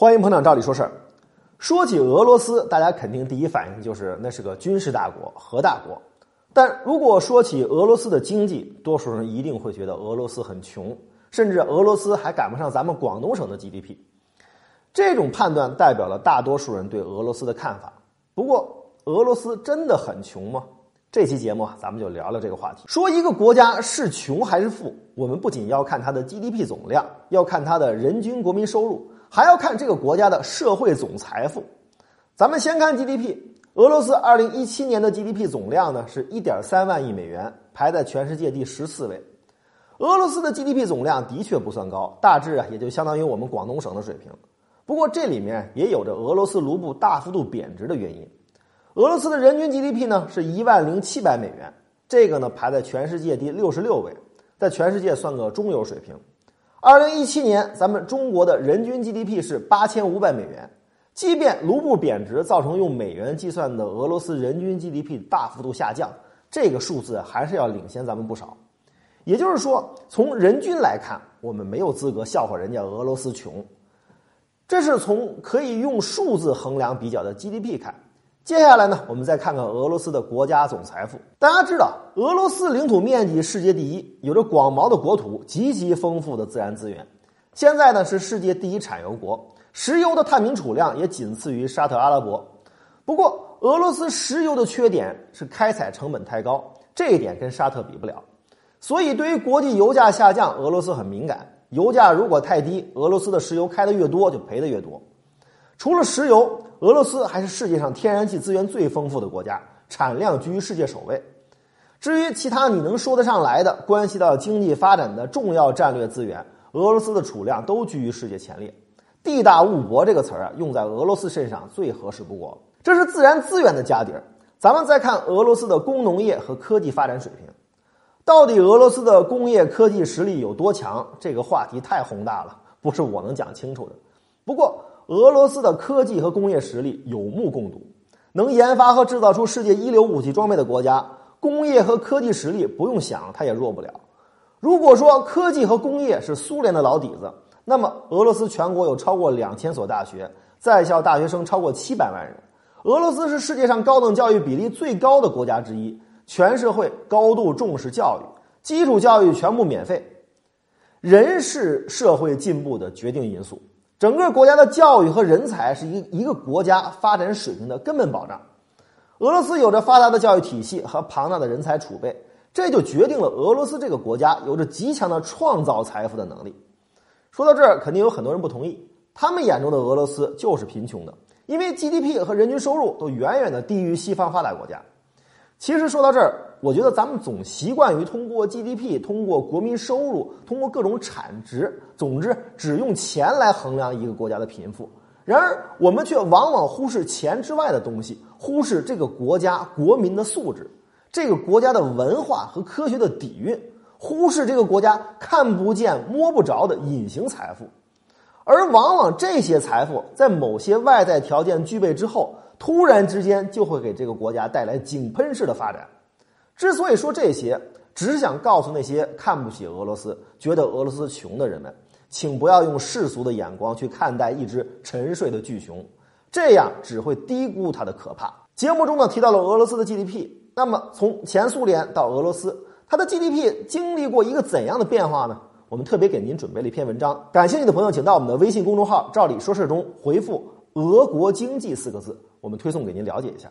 欢迎捧场，照理说事儿。说起俄罗斯，大家肯定第一反应就是那是个军事大国、核大国。但如果说起俄罗斯的经济，多数人一定会觉得俄罗斯很穷，甚至俄罗斯还赶不上咱们广东省的 GDP。这种判断代表了大多数人对俄罗斯的看法。不过，俄罗斯真的很穷吗？这期节目啊，咱们就聊聊这个话题。说一个国家是穷还是富，我们不仅要看它的 GDP 总量，要看它的人均国民收入。还要看这个国家的社会总财富。咱们先看 GDP，俄罗斯二零一七年的 GDP 总量呢是一点三万亿美元，排在全世界第十四位。俄罗斯的 GDP 总量的确不算高，大致啊也就相当于我们广东省的水平。不过这里面也有着俄罗斯卢布大幅度贬值的原因。俄罗斯的人均 GDP 呢是一万零七百美元，这个呢排在全世界第六十六位，在全世界算个中游水平。二零一七年，咱们中国的人均 GDP 是八千五百美元。即便卢布贬值造成用美元计算的俄罗斯人均 GDP 大幅度下降，这个数字还是要领先咱们不少。也就是说，从人均来看，我们没有资格笑话人家俄罗斯穷。这是从可以用数字衡量比较的 GDP 看。接下来呢，我们再看看俄罗斯的国家总财富。大家知道，俄罗斯领土面积世界第一，有着广袤的国土，极其丰富的自然资源。现在呢，是世界第一产油国，石油的探明储量也仅次于沙特阿拉伯。不过，俄罗斯石油的缺点是开采成本太高，这一点跟沙特比不了。所以，对于国际油价下降，俄罗斯很敏感。油价如果太低，俄罗斯的石油开的越多，就赔的越多。除了石油，俄罗斯还是世界上天然气资源最丰富的国家，产量居于世界首位。至于其他你能说得上来的、关系到经济发展的重要战略资源，俄罗斯的储量都居于世界前列。地大物博这个词儿啊，用在俄罗斯身上最合适不过。这是自然资源的家底儿。咱们再看俄罗斯的工农业和科技发展水平，到底俄罗斯的工业科技实力有多强？这个话题太宏大了，不是我能讲清楚的。不过，俄罗斯的科技和工业实力有目共睹，能研发和制造出世界一流武器装备的国家，工业和科技实力不用想，它也弱不了。如果说科技和工业是苏联的老底子，那么俄罗斯全国有超过两千所大学，在校大学生超过七百万人。俄罗斯是世界上高等教育比例最高的国家之一，全社会高度重视教育，基础教育全部免费。人是社会进步的决定因素。整个国家的教育和人才是一一个国家发展水平的根本保障。俄罗斯有着发达的教育体系和庞大的人才储备，这就决定了俄罗斯这个国家有着极强的创造财富的能力。说到这儿，肯定有很多人不同意，他们眼中的俄罗斯就是贫穷的，因为 GDP 和人均收入都远远的低于西方发达国家。其实说到这儿，我觉得咱们总习惯于通过 GDP、通过国民收入、通过各种产值，总之只用钱来衡量一个国家的贫富。然而，我们却往往忽视钱之外的东西，忽视这个国家国民的素质、这个国家的文化和科学的底蕴，忽视这个国家看不见摸不着的隐形财富。而往往这些财富在某些外在条件具备之后。突然之间就会给这个国家带来井喷式的发展。之所以说这些，只想告诉那些看不起俄罗斯、觉得俄罗斯穷的人们，请不要用世俗的眼光去看待一只沉睡的巨熊，这样只会低估它的可怕。节目中呢提到了俄罗斯的 GDP，那么从前苏联到俄罗斯，它的 GDP 经历过一个怎样的变化呢？我们特别给您准备了一篇文章，感兴趣的朋友请到我们的微信公众号“照理说事”中回复“俄国经济”四个字。我们推送给您了解一下。